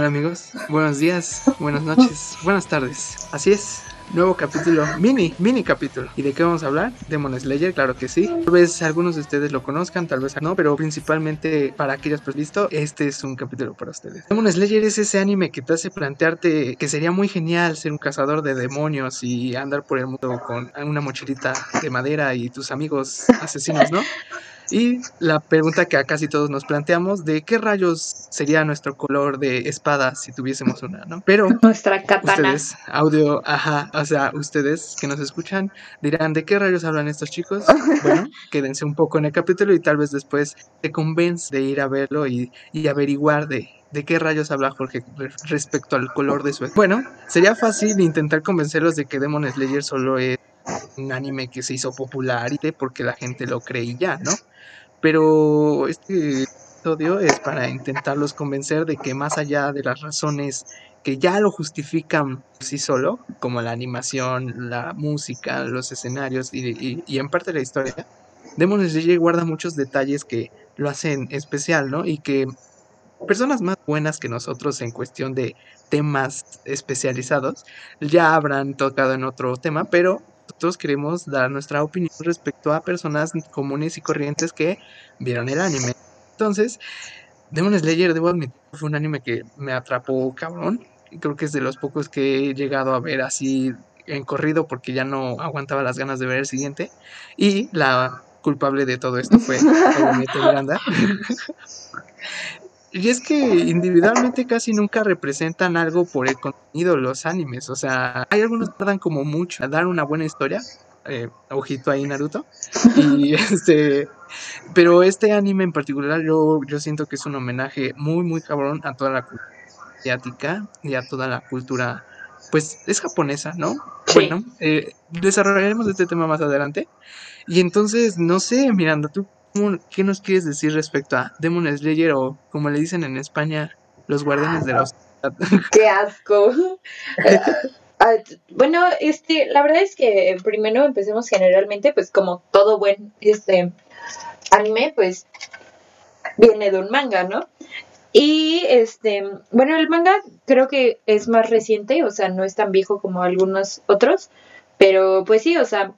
Hola amigos, buenos días, buenas noches, buenas tardes. Así es, nuevo capítulo, mini, mini capítulo. ¿Y de qué vamos a hablar? Demon Slayer, claro que sí. Tal vez algunos de ustedes lo conozcan, tal vez no, pero principalmente para aquellos pues visto, este es un capítulo para ustedes. Demon Slayer es ese anime que te hace plantearte que sería muy genial ser un cazador de demonios y andar por el mundo con una mochilita de madera y tus amigos asesinos, ¿no? Y la pregunta que a casi todos nos planteamos, ¿de qué rayos sería nuestro color de espada si tuviésemos una, no? Pero nuestra katana. Ustedes, audio, ajá, o sea, ustedes que nos escuchan dirán, ¿de qué rayos hablan estos chicos? Bueno, quédense un poco en el capítulo y tal vez después te convence de ir a verlo y, y averiguar de, ¿De qué rayos habla Jorge respecto al color de su... Bueno, sería fácil intentar convencerlos de que Demon Slayer solo es un anime que se hizo popular porque la gente lo creía, ¿no? Pero este episodio es para intentarlos convencer de que más allá de las razones que ya lo justifican sí solo, como la animación, la música, los escenarios y, y, en parte la historia, Demon Slayer guarda muchos detalles que lo hacen especial, ¿no? Y que personas más buenas que nosotros en cuestión de temas especializados ya habrán tocado en otro tema, pero nosotros queremos dar nuestra opinión respecto a personas comunes y corrientes que vieron el anime. Entonces, Demon Slayer, debo admitir, fue un anime que me atrapó cabrón. Creo que es de los pocos que he llegado a ver así en corrido porque ya no aguantaba las ganas de ver el siguiente. Y la culpable de todo esto fue Miranda. Y es que individualmente casi nunca representan algo por el contenido los animes. O sea, hay algunos que tardan como mucho a dar una buena historia. Eh, ojito ahí Naruto. Y este. Pero este anime en particular, yo, yo siento que es un homenaje muy, muy cabrón a toda la cultura asiática y a toda la cultura. Pues es japonesa, ¿no? Bueno, eh, desarrollaremos este tema más adelante. Y entonces, no sé, Miranda, ¿tú ¿Qué nos quieres decir respecto a Demon Slayer o como le dicen en España, los guardianes de los... ¡Qué asco! Ah, bueno, este, la verdad es que primero empecemos generalmente, pues como todo buen este anime, pues viene de un manga, ¿no? Y este, bueno, el manga creo que es más reciente, o sea, no es tan viejo como algunos otros, pero pues sí, o sea,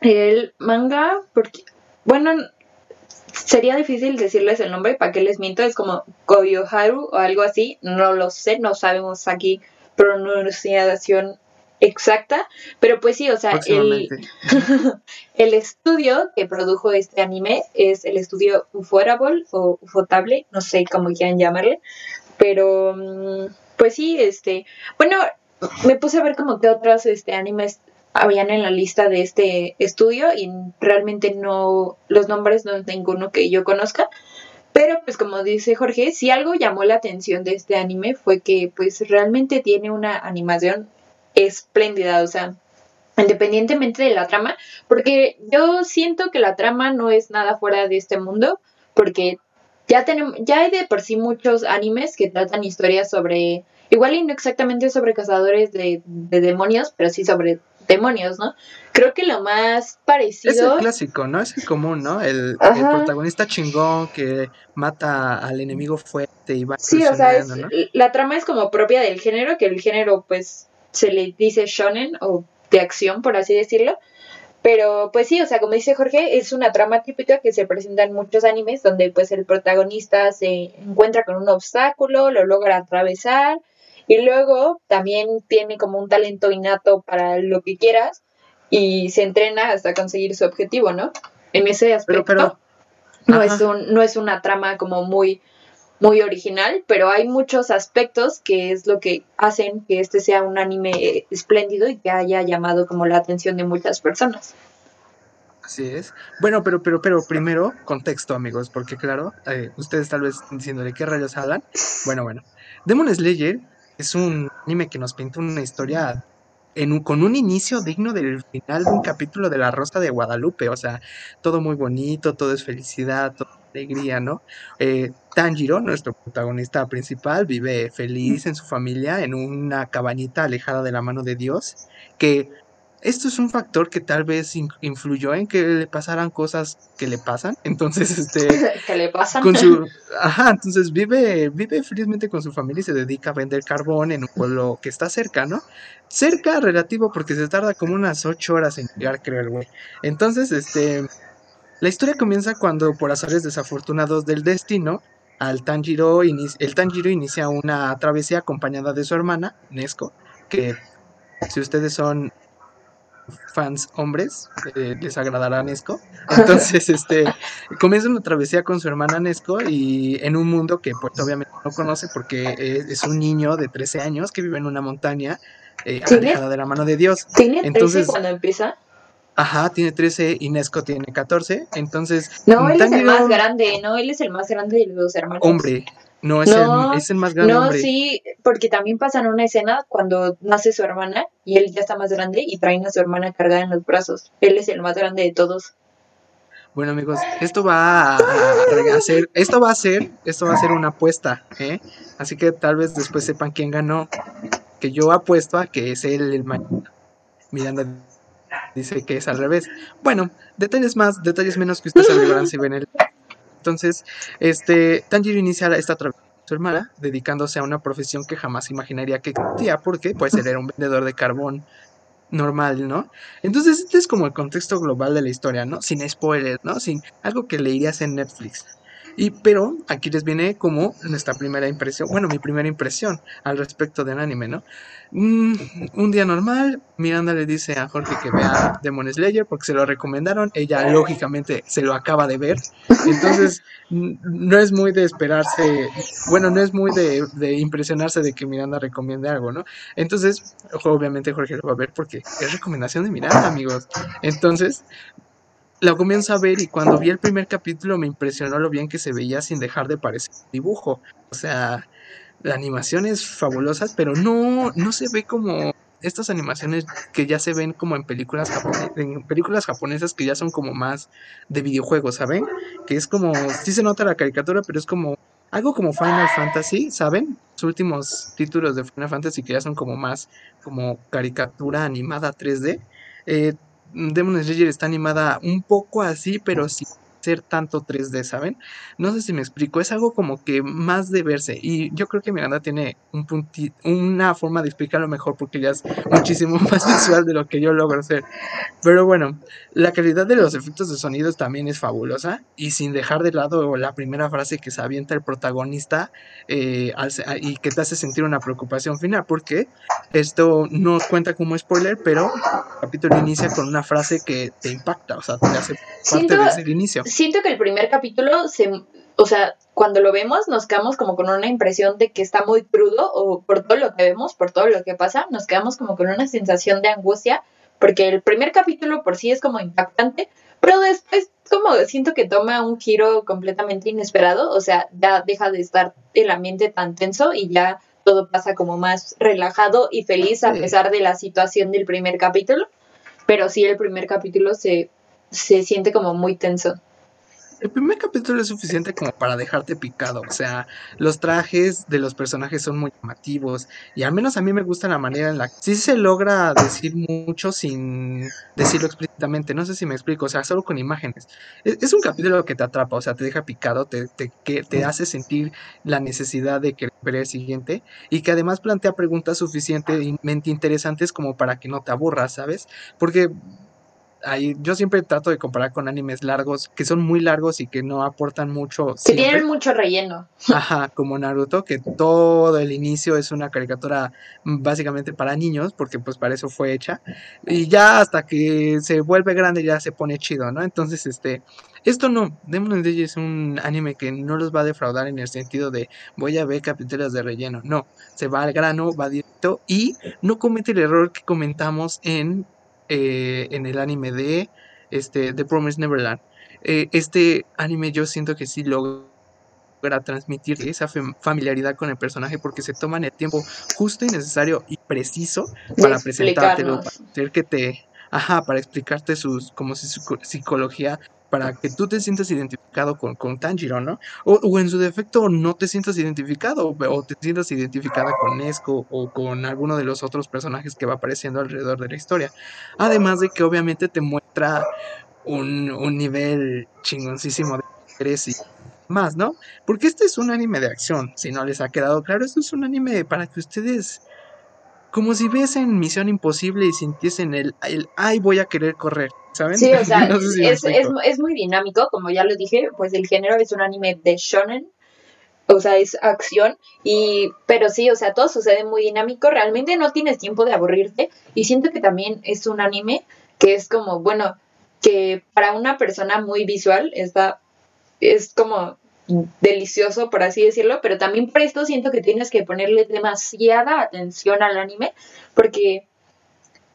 el manga, porque, bueno, sería difícil decirles el nombre, ¿para qué les miento? Es como Koyoharu o algo así, no lo sé, no sabemos aquí pronunciación exacta, pero pues sí, o sea, el, el, estudio que produjo este anime es el estudio Ufotable o Ufotable, no sé cómo quieran llamarle, pero mm, pues sí, este, bueno, me puse a ver como que otros este, animes habían en la lista de este estudio y realmente no, los nombres no es ninguno que yo conozca. Pero pues como dice Jorge, si algo llamó la atención de este anime fue que pues realmente tiene una animación espléndida, o sea, independientemente de la trama, porque yo siento que la trama no es nada fuera de este mundo, porque ya tenemos, ya hay de por sí muchos animes que tratan historias sobre, igual y no exactamente sobre cazadores de, de demonios, pero sí sobre demonios, ¿no? Creo que lo más parecido. Es el clásico, ¿no? Es el común, ¿no? El, protagonista chingón que mata al enemigo fuerte y va Sí, o sea, la trama es como propia del género, que el género, pues, se le dice shonen o de acción, por así decirlo. Pero pues sí, o sea, como dice Jorge, es una trama típica que se presenta en muchos animes donde pues el protagonista se encuentra con un obstáculo, lo logra atravesar y luego también tiene como un talento innato para lo que quieras y se entrena hasta conseguir su objetivo, ¿no? En ese aspecto pero, no, es un, no es una trama como muy, muy original, pero hay muchos aspectos que es lo que hacen que este sea un anime espléndido y que haya llamado como la atención de muchas personas. Así es. Bueno, pero, pero, pero primero, contexto, amigos, porque claro, eh, ustedes tal vez diciéndole qué rayos hablan. Bueno, bueno. Demon Slayer es un anime que nos pinta una historia en con un inicio digno del final de un capítulo de La Rosa de Guadalupe. O sea, todo muy bonito, todo es felicidad, todo alegría, ¿no? Eh, Tanjiro, nuestro protagonista principal, vive feliz en su familia, en una cabañita alejada de la mano de Dios, que esto es un factor que tal vez influyó en que le pasaran cosas que le pasan. Entonces, este. que le pasan. Con su, ajá, entonces vive, vive felizmente con su familia y se dedica a vender carbón en un pueblo que está cerca, ¿no? Cerca relativo porque se tarda como unas ocho horas en llegar, creo, el güey. Entonces, este. La historia comienza cuando, por azares desafortunados del destino, al Tanjiro el Tanjiro inicia una travesía acompañada de su hermana, Nesco, que si ustedes son fans hombres, eh, les agradará Nesco. Entonces, este, comienza una travesía con su hermana Nesco y en un mundo que pues obviamente no conoce porque es, un niño de 13 años que vive en una montaña eh, alejada de la mano de Dios. ¿Tiene Entonces, cuando empieza? Ajá, tiene 13 y Nesco tiene 14. Entonces. No, él es el más grande, no, él es el más grande de los hermanos. Hombre, no, es, el, es el más grande. No, sí, porque también pasan una escena cuando nace su hermana y él ya está más grande y traen a su hermana cargada en los brazos. Él es el más grande de todos. Bueno amigos, esto va a, hacer, esto va a ser, esto va a ser una apuesta, ¿eh? Así que tal vez después sepan quién ganó. Que yo apuesto a que es él el mayor. Miranda dice que es al revés. Bueno, detalles más, detalles menos que ustedes averiguarán si ven el entonces, este, Tanjiro inicia esta travesía su hermana, dedicándose a una profesión que jamás imaginaría que existía, porque pues él era un vendedor de carbón normal, ¿no? Entonces, este es como el contexto global de la historia, ¿no? Sin spoilers, ¿no? Sin algo que leerías en Netflix. Y pero aquí les viene como nuestra primera impresión, bueno, mi primera impresión al respecto del anime, ¿no? Mm, un día normal, Miranda le dice a Jorge que vea Demon Slayer porque se lo recomendaron, ella lógicamente se lo acaba de ver, entonces no es muy de esperarse, bueno, no es muy de, de impresionarse de que Miranda recomiende algo, ¿no? Entonces, obviamente Jorge lo va a ver porque es recomendación de Miranda, amigos. Entonces, la comienzo a ver y cuando vi el primer capítulo me impresionó lo bien que se veía sin dejar de parecer dibujo. O sea, la animación es fabulosa, pero no, no se ve como estas animaciones que ya se ven como en películas, en películas japonesas que ya son como más de videojuegos, ¿saben? Que es como, sí se nota la caricatura, pero es como algo como Final Fantasy, ¿saben? Los últimos títulos de Final Fantasy que ya son como más como caricatura animada 3D. Eh, Demon Slayer está animada un poco así, pero sin ser tanto 3D, ¿saben? No sé si me explico, es algo como que más de verse y yo creo que Miranda tiene un una forma de explicarlo mejor porque ya es muchísimo más visual de lo que yo logro hacer. Pero bueno, la calidad de los efectos de sonidos también es fabulosa y sin dejar de lado la primera frase que se avienta el protagonista eh, y que te hace sentir una preocupación final porque esto no cuenta como spoiler, pero el capítulo inicia con una frase que te impacta, o sea, te hace parte desde el inicio. Siento que el primer capítulo se, o sea, cuando lo vemos nos quedamos como con una impresión de que está muy crudo o por todo lo que vemos, por todo lo que pasa, nos quedamos como con una sensación de angustia, porque el primer capítulo por sí es como impactante, pero después como siento que toma un giro completamente inesperado, o sea, ya deja de estar el ambiente tan tenso y ya todo pasa como más relajado y feliz a pesar de la situación del primer capítulo. Pero sí, el primer capítulo se, se siente como muy tenso. El primer capítulo es suficiente como para dejarte picado, o sea, los trajes de los personajes son muy llamativos y al menos a mí me gusta la manera en la que sí se logra decir mucho sin decirlo explícitamente, no sé si me explico, o sea, solo con imágenes. Es, un capítulo que te atrapa, o sea, te deja picado, te, te, que te hace sentir la necesidad de querer ver el siguiente y que además plantea preguntas suficientemente interesantes como para que no te aburras, ¿sabes? Porque yo siempre trato de comparar con animes largos, que son muy largos y que no aportan mucho. Que tienen mucho relleno. Ajá, como Naruto, que todo el inicio es una caricatura básicamente para niños, porque pues para eso fue hecha. Y ya hasta que se vuelve grande ya se pone chido, ¿no? Entonces, este, esto no, Demon Slayer es un anime que no los va a defraudar en el sentido de voy a ver capítulos de relleno. No, se va al grano, va directo y no comete el error que comentamos en eh, en el anime de este, The Promised Neverland. Eh, este anime yo siento que sí logra transmitir esa familiaridad con el personaje porque se toman el tiempo justo y necesario y preciso para presentártelo, para hacer que te, ajá, para explicarte sus, como si su psicología para que tú te sientas identificado con, con Tanjiro, ¿no? O, o, en su defecto no te sientas identificado o te sientas identificada con Nesco o con alguno de los otros personajes que va apareciendo alrededor de la historia. Además de que obviamente te muestra un, un nivel chingoncísimo de interés y más, ¿no? Porque este es un anime de acción, si no les ha quedado claro, esto es un anime para que ustedes como si viesen Misión Imposible y sintiesen el, el ay, voy a querer correr, ¿saben? Sí, o sea, es, es, es, muy dinámico, como ya lo dije, pues el género es un anime de shonen, o sea, es acción, y, pero sí, o sea, todo sucede muy dinámico, realmente no tienes tiempo de aburrirte, y siento que también es un anime que es como, bueno, que para una persona muy visual está, es como delicioso, por así decirlo, pero también por esto siento que tienes que ponerle demasiada atención al anime, porque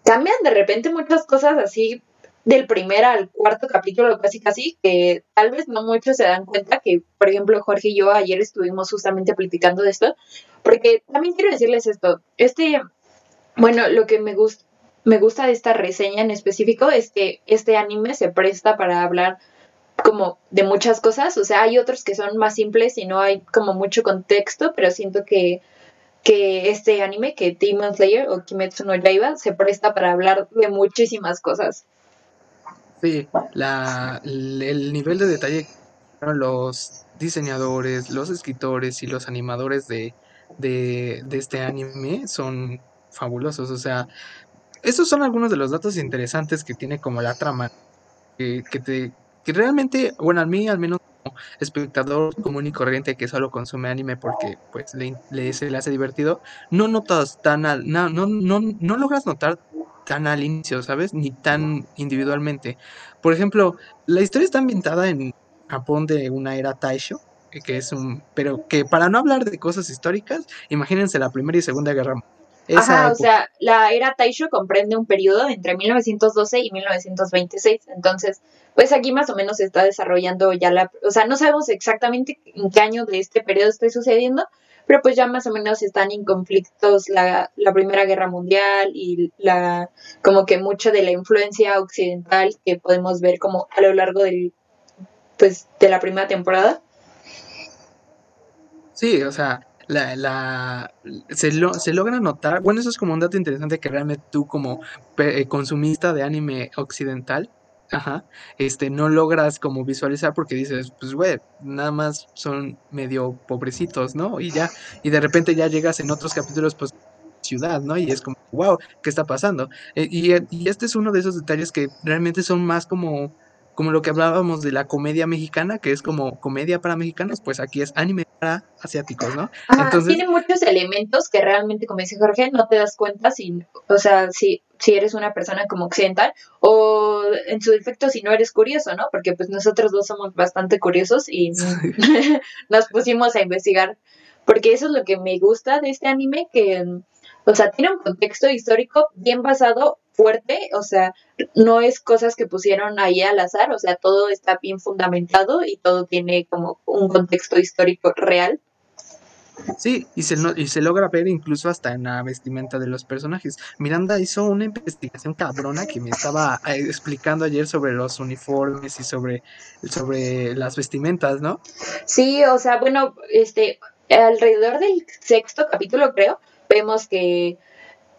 cambian de repente muchas cosas así del primer al cuarto capítulo, casi casi, que tal vez no muchos se dan cuenta que, por ejemplo, Jorge y yo ayer estuvimos justamente platicando de esto, porque también quiero decirles esto, este, bueno, lo que me gusta, me gusta de esta reseña en específico es que este anime se presta para hablar como de muchas cosas, o sea, hay otros que son más simples y no hay como mucho contexto, pero siento que, que este anime, que Demon Slayer o Kimetsu no Yaiba, se presta para hablar de muchísimas cosas. Sí, la, el nivel de detalle los diseñadores, los escritores y los animadores de, de, de este anime son fabulosos, o sea, esos son algunos de los datos interesantes que tiene como la trama, que, que te que realmente, bueno, a mí al menos como espectador común y corriente que solo consume anime porque pues le, le se hace divertido, no notas tan al, no, no, no, no logras notar tan al inicio, ¿sabes? Ni tan individualmente. Por ejemplo, la historia está ambientada en Japón de una era Taisho, que es un, pero que para no hablar de cosas históricas, imagínense la Primera y Segunda Guerra Mundial Ajá, o sea, la era Taisho comprende un periodo entre 1912 y 1926. Entonces, pues aquí más o menos se está desarrollando ya la, o sea, no sabemos exactamente en qué año de este periodo está sucediendo, pero pues ya más o menos están en conflictos la, la Primera Guerra Mundial y la, como que mucho de la influencia occidental que podemos ver como a lo largo del, pues, de la primera temporada. Sí, o sea, la, la se, lo, se logra notar, bueno, eso es como un dato interesante que realmente tú como eh, consumista de anime occidental, ajá, este, no logras como visualizar porque dices, pues güey, nada más son medio pobrecitos, ¿no? Y ya, y de repente ya llegas en otros capítulos, pues ciudad, ¿no? Y es como, wow, ¿qué está pasando? Eh, y, y este es uno de esos detalles que realmente son más como como lo que hablábamos de la comedia mexicana, que es como comedia para mexicanos, pues aquí es anime para asiáticos, ¿no? Entonces, tiene muchos elementos que realmente, como dice Jorge, no te das cuenta si, o sea, si, si eres una persona como occidental o en su defecto si no eres curioso, ¿no? Porque pues nosotros dos somos bastante curiosos y nos pusimos a investigar, porque eso es lo que me gusta de este anime, que, o sea, tiene un contexto histórico bien basado fuerte, o sea, no es cosas que pusieron ahí al azar, o sea, todo está bien fundamentado y todo tiene como un contexto histórico real. Sí, y se, y se logra ver incluso hasta en la vestimenta de los personajes. Miranda hizo una investigación cabrona que me estaba eh, explicando ayer sobre los uniformes y sobre, sobre las vestimentas, ¿no? Sí, o sea, bueno, este, alrededor del sexto capítulo creo, vemos que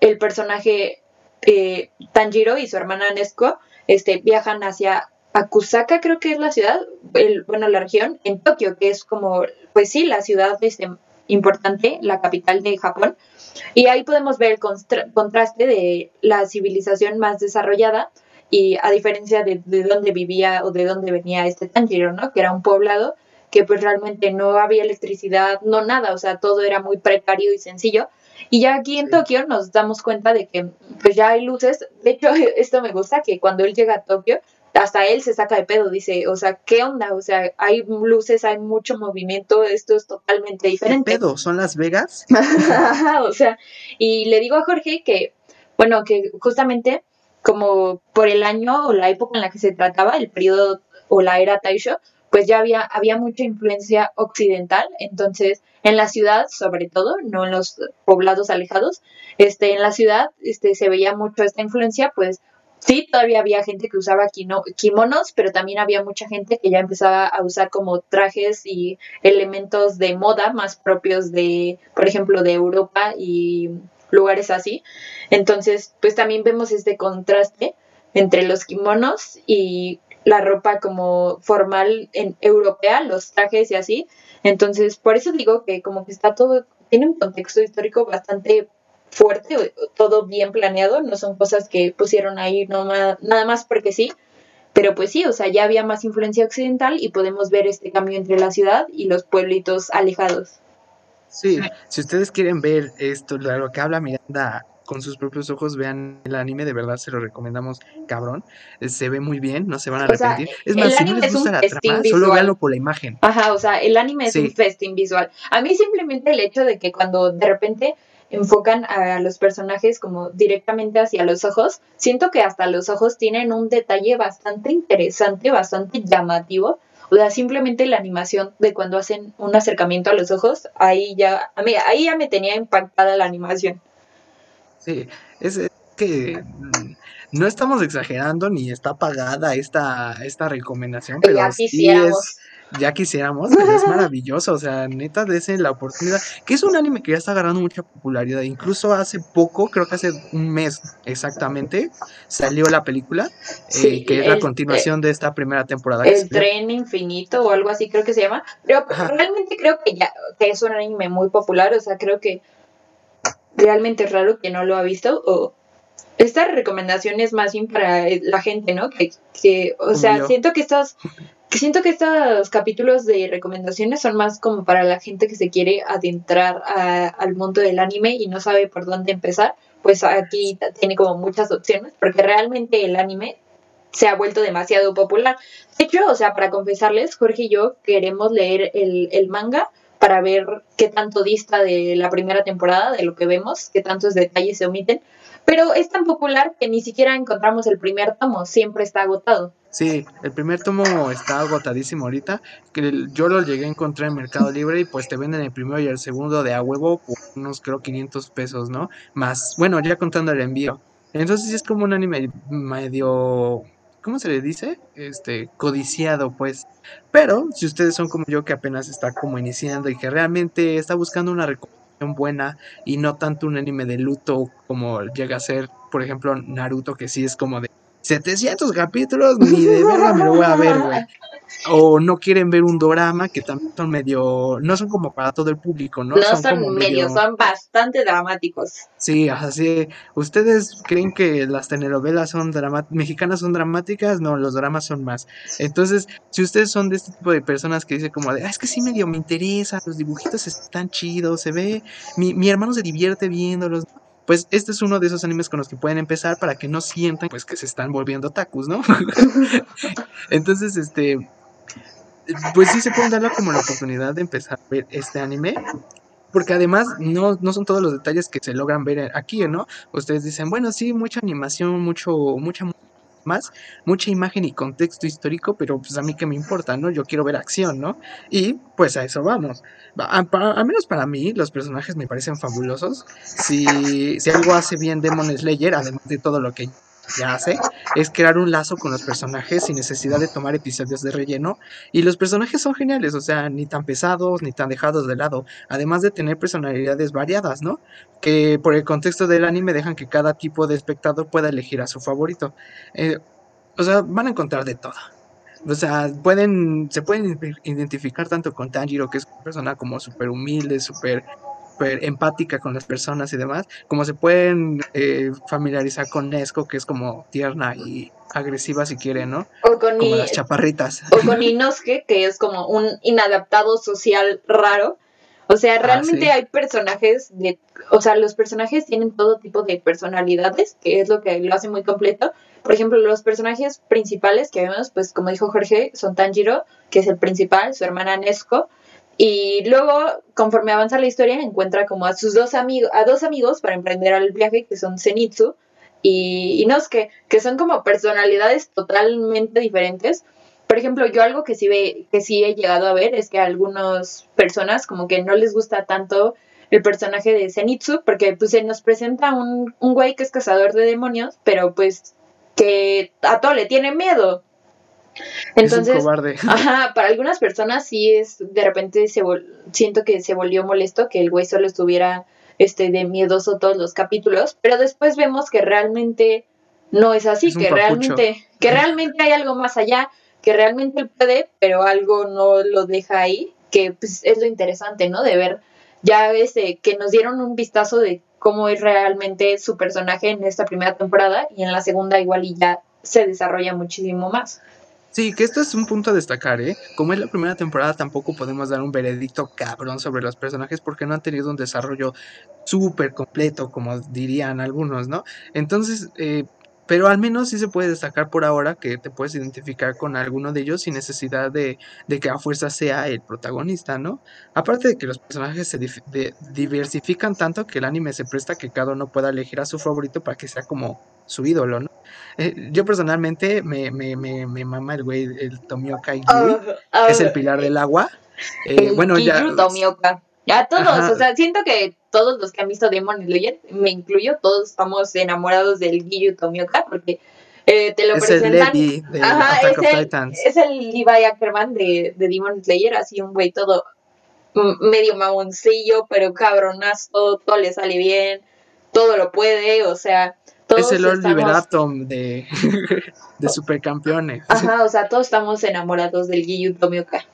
el personaje eh, Tanjiro y su hermana Nezuko este, viajan hacia Akusaka, creo que es la ciudad, el, bueno, la región, en Tokio, que es como, pues sí, la ciudad este, importante, la capital de Japón. Y ahí podemos ver el contraste de la civilización más desarrollada y a diferencia de, de dónde vivía o de dónde venía este Tanjiro, ¿no? Que era un poblado que pues realmente no había electricidad, no nada, o sea, todo era muy precario y sencillo. Y ya aquí en Tokio nos damos cuenta de que pues ya hay luces. De hecho, esto me gusta, que cuando él llega a Tokio, hasta él se saca de pedo, dice, o sea, ¿qué onda? O sea, hay luces, hay mucho movimiento, esto es totalmente diferente. ¿Qué pedo? ¿Son Las Vegas? o sea, y le digo a Jorge que, bueno, que justamente como por el año o la época en la que se trataba, el periodo o la era Taisho, pues ya había, había mucha influencia occidental, entonces en la ciudad sobre todo, no en los poblados alejados, este, en la ciudad este, se veía mucho esta influencia, pues sí, todavía había gente que usaba kimonos, pero también había mucha gente que ya empezaba a usar como trajes y elementos de moda más propios de, por ejemplo, de Europa y lugares así. Entonces, pues también vemos este contraste entre los kimonos y la ropa como formal en europea, los trajes y así. Entonces, por eso digo que como que está todo, tiene un contexto histórico bastante fuerte, todo bien planeado, no son cosas que pusieron ahí nada más porque sí, pero pues sí, o sea, ya había más influencia occidental y podemos ver este cambio entre la ciudad y los pueblitos alejados. Sí, si ustedes quieren ver esto, lo que habla Miranda con sus propios ojos, vean el anime, de verdad se lo recomendamos, cabrón. Eh, se ve muy bien, no se van a arrepentir. es más, si no les gusta la trama, solo véanlo por la imagen. Ajá, o sea, el anime es un festín visual. A mí simplemente el hecho de que cuando de repente enfocan a los personajes como directamente hacia los ojos, siento que hasta los ojos tienen un detalle bastante interesante, bastante llamativo. O sea, simplemente la animación de cuando hacen un acercamiento a los ojos, ahí ya, a mí, ahí ya me tenía impactada la animación. Sí, es, que mm, no estamos exagerando ni está pagada esta, esta recomendación, pero ya sí es, ya quisiéramos, es maravilloso, o sea, neta, ese la oportunidad, que es un anime que ya está agarrando mucha popularidad, incluso hace poco, creo que hace un mes exactamente, salió la película, eh, que es la continuación de esta primera temporada. El tren infinito o algo así creo que se llama, pero realmente creo que ya que es un anime muy popular, o sea, creo que realmente es raro que no lo ha visto o esta recomendación es más bien para la gente, ¿no? Que, que o sea, siento que estos siento que estos capítulos de recomendaciones son más como para la gente que se quiere adentrar al mundo del anime y no sabe por dónde empezar, pues aquí tiene como muchas opciones, porque realmente el anime se ha vuelto demasiado popular. De hecho, o sea, para confesarles, Jorge y yo queremos leer el, el manga para ver qué tanto dista de la primera temporada, de lo que vemos, qué tantos detalles se omiten. Pero es tan popular que ni siquiera encontramos el primer tomo, siempre está agotado. Sí, el primer tomo está agotadísimo ahorita. Que yo lo llegué a encontrar en Mercado Libre y pues te venden el primero y el segundo de a huevo por unos creo 500 pesos, ¿no? Más, bueno, ya contando el envío. Entonces es como un anime medio ¿cómo se le dice? Este, codiciado, pues. Pero si ustedes son como yo que apenas está como iniciando y que realmente está buscando una recomendación buena y no tanto un anime de luto como llega a ser, por ejemplo, Naruto, que sí es como de 700 capítulos, ni de verga me lo voy a ver, güey. O no quieren ver un dorama, que también son medio, no son como para todo el público, ¿no? No son, medio, son bastante dramáticos. Sí, así, ¿ustedes creen que las telenovelas son mexicanas son dramáticas? No, los dramas son más. Entonces, si ustedes son de este tipo de personas que dicen como de, ah, es que sí medio me interesa, los dibujitos están chidos, se ve, mi, mi hermano se divierte viéndolos, pues este es uno de esos animes con los que pueden empezar para que no sientan pues que se están volviendo takus, ¿no? Entonces, este, pues sí se pueden darle como la oportunidad de empezar a ver este anime. Porque además no, no son todos los detalles que se logran ver aquí, ¿no? Ustedes dicen, bueno, sí, mucha animación, mucho, mucha más, mucha imagen y contexto histórico, pero pues a mí que me importa, ¿no? Yo quiero ver acción, ¿no? Y pues a eso vamos. al menos para mí, los personajes me parecen fabulosos. Si, si algo hace bien Demon Slayer, además de todo lo que ya hace, es crear un lazo con los personajes sin necesidad de tomar episodios de relleno. Y los personajes son geniales, o sea, ni tan pesados, ni tan dejados de lado, además de tener personalidades variadas, ¿no? Que por el contexto del anime dejan que cada tipo de espectador pueda elegir a su favorito. Eh, o sea, van a encontrar de todo. O sea, pueden, se pueden identificar tanto con Tanjiro, que es una persona como súper humilde, súper empática con las personas y demás, como se pueden eh, familiarizar con Nesco, que es como tierna y agresiva si quieren, ¿no? O con como las chaparritas. O con Inosuke, que es como un inadaptado social raro. O sea, ah, realmente hay personajes de, o sea, los personajes tienen todo tipo de personalidades, que es lo que lo hace muy completo. Por ejemplo, los personajes principales que vemos, pues como dijo Jorge, son Tanjiro, que es el principal, su hermana Nesco, y luego, conforme avanza la historia, encuentra como a sus dos amigos, a dos amigos para emprender el viaje, que son Zenitsu y Inosuke, que son como personalidades totalmente diferentes. Por ejemplo, yo algo que sí, ve, que sí he llegado a ver es que a algunas personas como que no les gusta tanto el personaje de Zenitsu, porque pues se nos presenta un, un güey que es cazador de demonios, pero pues que a todo le tiene miedo. Entonces, ajá, para algunas personas sí es, de repente se siento que se volvió molesto que el güey solo estuviera este de miedoso todos los capítulos, pero después vemos que realmente no es así, que realmente, que realmente hay algo más allá, que realmente él puede, pero algo no lo deja ahí, que pues, es lo interesante, ¿no? De ver ya ves que nos dieron un vistazo de cómo es realmente su personaje en esta primera temporada y en la segunda igual y ya se desarrolla muchísimo más. Sí, que esto es un punto a destacar, ¿eh? Como es la primera temporada, tampoco podemos dar un veredicto cabrón sobre los personajes porque no han tenido un desarrollo súper completo, como dirían algunos, ¿no? Entonces, eh, pero al menos sí se puede destacar por ahora que te puedes identificar con alguno de ellos sin necesidad de, que a fuerza sea el protagonista, ¿no? Aparte de que los personajes se diversifican tanto que el anime se presta que cada uno pueda elegir a su favorito para que sea como su ídolo, ¿no? Eh, yo personalmente me, me, me, me, mama el güey, el Tomioka Igui, ah, que es el pilar del agua. Eh, bueno, ya. Tomioka. Ya todos, o sea, siento que todos los que han visto Demon Slayer, me incluyo, todos estamos enamorados del Giyu Tomioka porque eh, te lo es presentan. El de Ajá, es, el, es el Levi Ackerman de, de Demon Slayer, así un güey todo medio mamoncillo, pero cabronazo, todo le sale bien, todo lo puede, o sea, todos es el Lord Liberatum de, de supercampeones. Ajá, o sea, todos estamos enamorados del Giyu Tomioka.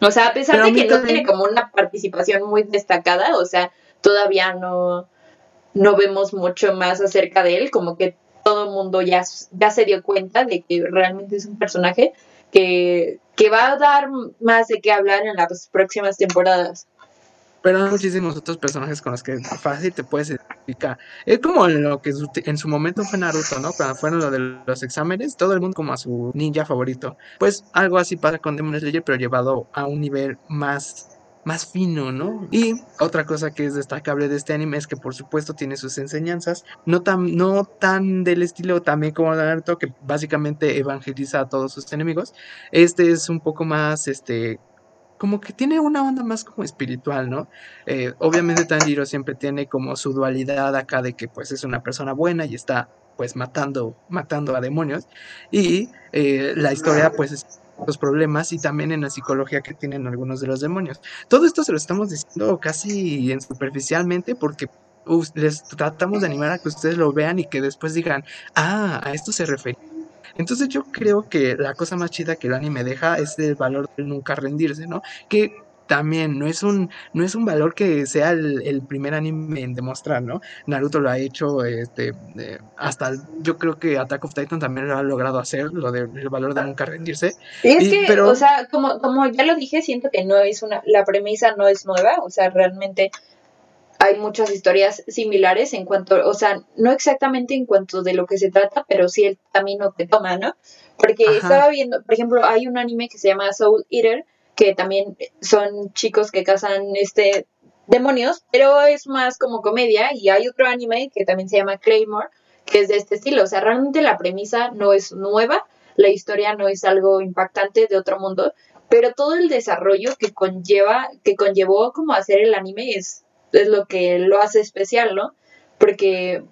O sea, a pesar de que no tiene como una participación muy destacada, o sea, todavía no, no vemos mucho más acerca de él, como que todo el mundo ya, ya se dio cuenta de que realmente es un personaje que, que va a dar más de qué hablar en las próximas temporadas. Pero hay muchísimos otros personajes con los que fácil te puedes identificar. Es como lo que en su momento fue Naruto, ¿no? Cuando fueron lo de los exámenes, todo el mundo como a su ninja favorito. Pues algo así pasa con Demon Slayer, pero llevado a un nivel más más fino, ¿no? Y otra cosa que es destacable de este anime es que por supuesto tiene sus enseñanzas, no tan, no tan del estilo también como Naruto, que básicamente evangeliza a todos sus enemigos. Este es un poco más, este, como que tiene una onda más como espiritual, ¿no? Eh, obviamente Tanjiro siempre tiene como su dualidad acá de que pues es una persona buena y está pues matando, matando a demonios. Y eh, la historia pues es los problemas y también en la psicología que tienen algunos de los demonios. Todo esto se lo estamos diciendo casi en superficialmente porque les tratamos de animar a que ustedes lo vean y que después digan, ah, a esto se refiere. Entonces yo creo que la cosa más chida que el anime deja es el valor de nunca rendirse, ¿no? Que también no es un, no es un valor que sea el, primer anime en demostrar, ¿no? Naruto lo ha hecho, este, hasta yo creo que Attack of Titan también lo ha logrado hacer, lo del valor de nunca rendirse. Y es que, pero... o sea, como, como ya lo dije, siento que no es una, la premisa no es nueva, o sea, realmente hay muchas historias similares en cuanto, o sea, no exactamente en cuanto de lo que se trata, pero sí el camino que toma, ¿no? Porque estaba viendo, por ejemplo, hay un anime que se llama Soul Eater, que también son chicos que cazan este demonios, pero es más como comedia y hay otro anime que también se llama Claymore, que es de este estilo, o sea, realmente la premisa no es nueva, la historia no es algo impactante de otro mundo, pero todo el desarrollo que conlleva, que conllevó como hacer el anime es, es lo que lo hace especial, ¿no? Porque,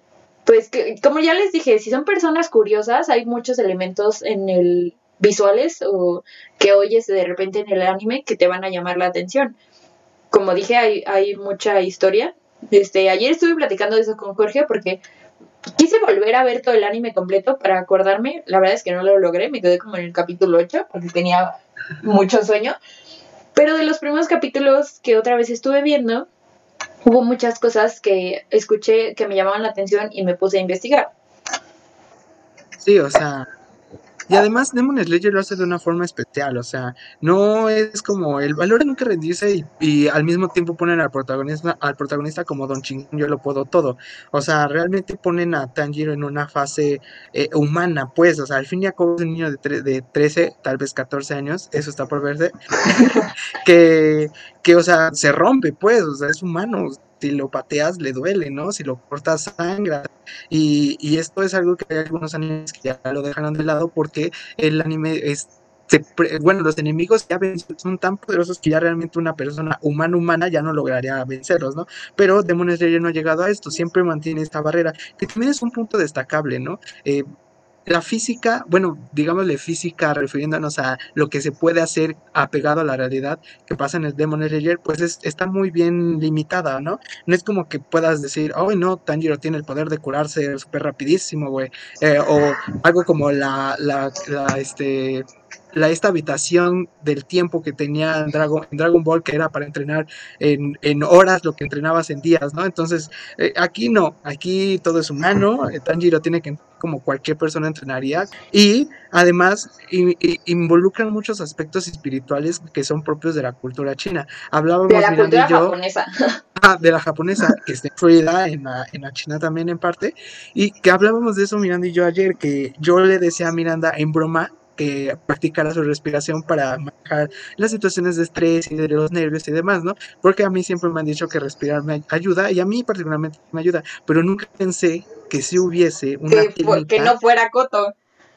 pues, que, como ya les dije, si son personas curiosas, hay muchos elementos en el, visuales o que oyes de repente en el anime que te van a llamar la atención. Como dije, hay, hay mucha historia. Este, ayer estuve platicando de eso con Jorge porque quise volver a ver todo el anime completo para acordarme. La verdad es que no lo logré, me quedé como en el capítulo 8 porque tenía mucho sueño. Pero de los primeros capítulos que otra vez estuve viendo, hubo muchas cosas que escuché que me llamaban la atención y me puse a investigar. Sí, o sea, y además Demon Slayer lo hace de una forma especial, o sea, no es como el valor nunca rendirse y, al mismo tiempo ponen al protagonista, al protagonista como Don Ching, yo lo puedo todo. O sea, realmente ponen a Tanjiro en una fase eh, humana, pues, o sea, al fin y al cabo es un niño de, de 13, tal vez 14 años, eso está por verse, que, que, o sea, se rompe, pues, o sea, es humano, si lo pateas le duele, ¿no? Si lo cortas sangra. Y, y esto es algo que hay algunos animes que ya lo dejan de lado porque el anime es bueno, los enemigos ya son tan poderosos que ya realmente una persona humana humana ya no lograría vencerlos, ¿no? Pero Demon Slayer no ha llegado a esto, siempre mantiene esta barrera, que también es un punto destacable, ¿no? Eh, la física, bueno, digámosle física, refiriéndonos a lo que se puede hacer apegado a la realidad que pasa en el Demon Slayer, pues está muy bien limitada, ¿no? No es como que puedas decir, oh, no, Tanjiro tiene el poder de curarse súper rapidísimo, güey. Eh, o algo como la, la, la, este, la, esta habitación del tiempo que tenía en Dragon, Dragon Ball, que era para entrenar en, en, horas lo que entrenabas en días, ¿no? Entonces, eh, aquí no, aquí todo es humano, eh, Tanjiro tiene que como cualquier persona entrenaría y además involucran muchos aspectos espirituales que son propios de la cultura china. Hablábamos de la cultura japonesa. Ah, de la japonesa, que está influida en la, en la China también en parte, y que hablábamos de eso Miranda y yo ayer, que yo le decía a Miranda en broma que practicara su respiración para manejar las situaciones de estrés y de los nervios y demás, ¿no? Porque a mí siempre me han dicho que respirar me ayuda y a mí particularmente me ayuda, pero nunca pensé que si hubiese una que, técnica, que no fuera coto.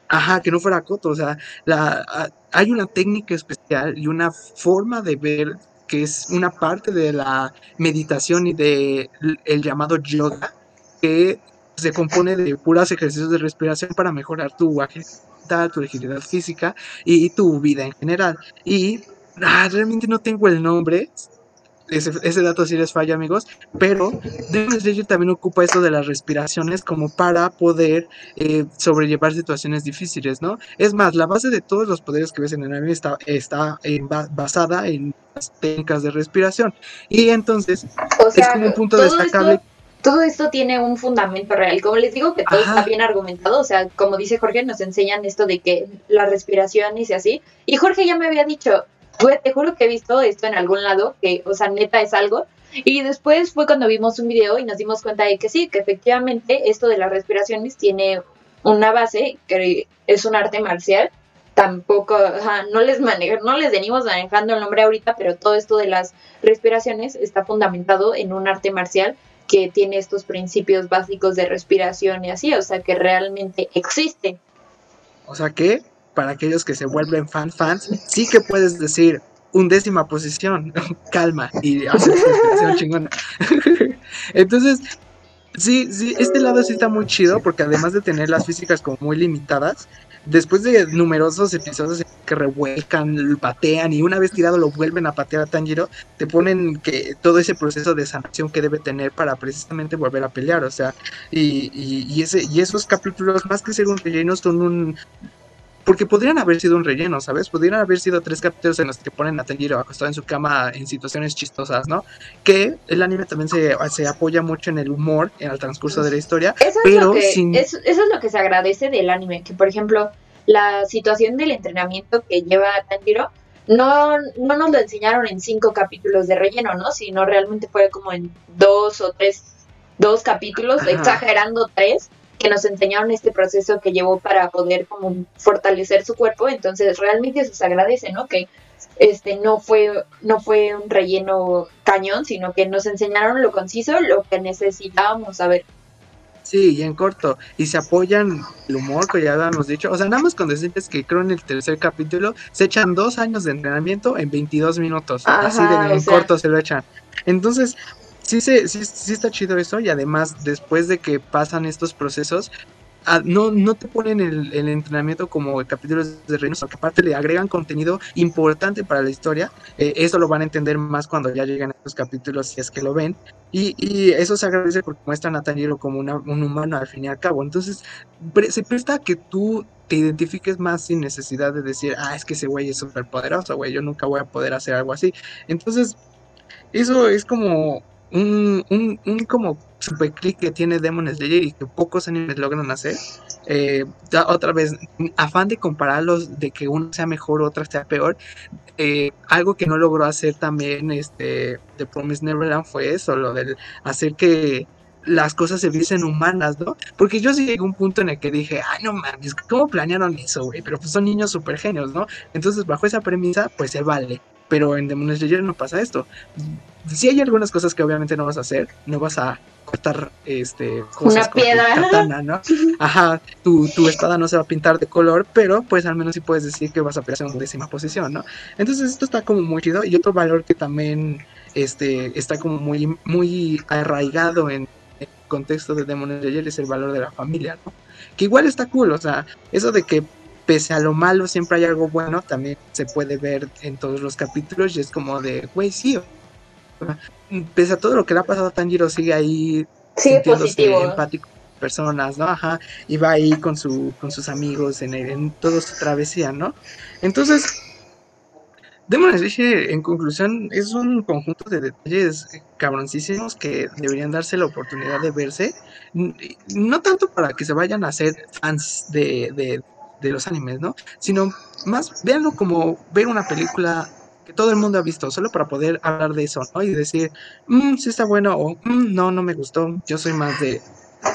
Ajá, que no fuera coto, o sea, la, hay una técnica especial y una forma de ver que es una parte de la meditación y de el llamado yoga que se compone de puras ejercicios de respiración para mejorar tu agilidad tu agilidad física y tu vida en general. Y ah, realmente no tengo el nombre, ese, dato sí les falla, amigos, pero Demon Slayer también ocupa esto de las respiraciones como para poder eh, sobrellevar situaciones difíciles, ¿no? Es más, la base de todos los poderes que ves en el anime está, está basada en las técnicas de respiración. Y entonces, es como un punto destacable todo esto tiene un fundamento real. Como les digo que todo está bien argumentado, o sea, como dice Jorge, nos enseñan esto de que la respiración y así. Y Jorge ya me había dicho, te juro que he visto esto en algún lado, que, o sea, neta es algo. Y después fue cuando vimos un video y nos dimos cuenta de que sí, que efectivamente esto de las respiraciones tiene una base, que es un arte marcial. Tampoco, no les manejo, no les venimos manejando el nombre ahorita, pero todo esto de las respiraciones está fundamentado en un arte marcial que tiene estos principios básicos de respiración y así, o sea, que realmente existe. O sea que, para aquellos que se vuelven fan fans, sí que puedes decir undécima posición, calma, y hacer respiración chingona. Entonces, sí, sí, este lado sí está muy chido, porque además de tener las físicas como muy limitadas, después de numerosos episodios que revuelcan, patean y una vez tirado lo vuelven a patear a Tanjiro, te ponen que todo ese proceso de sanación que debe tener para precisamente volver a pelear, o sea, y, y, ese, y esos capítulos, más que ser un relleno, son un, porque podrían haber sido un relleno, ¿sabes? Podrían haber sido tres capítulos en los que ponen a Tanjiro acostado en su cama en situaciones chistosas, ¿no? Que el anime también se, se apoya mucho en el humor en el transcurso de la historia. Eso es, lo que, eso, es lo que se agradece del anime, que por ejemplo, la situación del entrenamiento que lleva Tanjiro no, no nos lo enseñaron en cinco capítulos de relleno, ¿no? Sino realmente fue como en dos o tres, dos capítulos, exagerando tres que nos enseñaron este proceso que llevó para poder como fortalecer su cuerpo, entonces realmente se agradece, ¿no? Que este no fue no fue un relleno cañón, sino que nos enseñaron lo conciso, lo que necesitábamos saber. Sí, y en corto. Y se apoyan el humor, que ya habíamos dicho. O sea, nada más con decirles que creo en el tercer capítulo se echan dos años de entrenamiento en 22 minutos. Así de en corto se lo echan. Entonces, sí, sí, sí, está chido eso y además después de que pasan estos procesos, ah, no, no te ponen el, entrenamiento como capítulos de reinos, sino que aparte le agregan contenido importante para la historia. Eh, eso lo van a entender más cuando ya lleguen a estos capítulos, si es que lo ven. Y, y eso se agradece porque muestran a Tanjiro como una, un humano al fin y al cabo. Entonces, se presta a que tú te identifiques más sin necesidad de decir, ah, es que ese güey es súper poderoso, güey, yo nunca voy a poder hacer algo así. Entonces, eso es como un, un, un como super click que tiene Demon Slayer y que pocos animes logran hacer. Eh, otra vez, afán de compararlos, de que uno sea mejor, otra sea peor. Eh, algo que no logró hacer también este The Promise Neverland fue eso, lo del hacer que las cosas se viesen humanas, ¿no? Porque yo sí llegué a un punto en el que dije, ay, no mames, ¿cómo planearon eso, güey? Pero pues son niños super genios, ¿no? Entonces, bajo esa premisa, pues se vale. Pero en Demon Slayer no pasa esto sí hay algunas cosas que obviamente no vas a hacer, no vas a cortar este cosas una piedra katana, ¿no? Ajá, tu, tu, espada no se va a pintar de color, pero pues al menos sí puedes decir que vas a pelear en décima posición, ¿no? Entonces esto está como muy chido y otro valor que también este está como muy muy arraigado en el contexto de Demon Slayer es el valor de la familia, ¿no? Que igual está cool, o sea, eso de que pese a lo malo siempre hay algo bueno, también se puede ver en todos los capítulos y es como de, güey, sí, pese a todo lo que le ha pasado a Tanjiro, sigue ahí sí, positivo. empático personas, ¿no? Ajá, y va ahí con su con sus amigos en, en toda su travesía, ¿no? Entonces, Demon Slayer, en conclusión, es un conjunto de detalles cabroncísimos que deberían darse la oportunidad de verse. No tanto para que se vayan a ser fans de, de, los animes, ¿no? Sino más, véanlo como ver una película que todo el mundo ha visto, solo para poder hablar de eso, ¿no? Y decir, mmm, sí está bueno, o mmm, no, no me gustó, yo soy más de,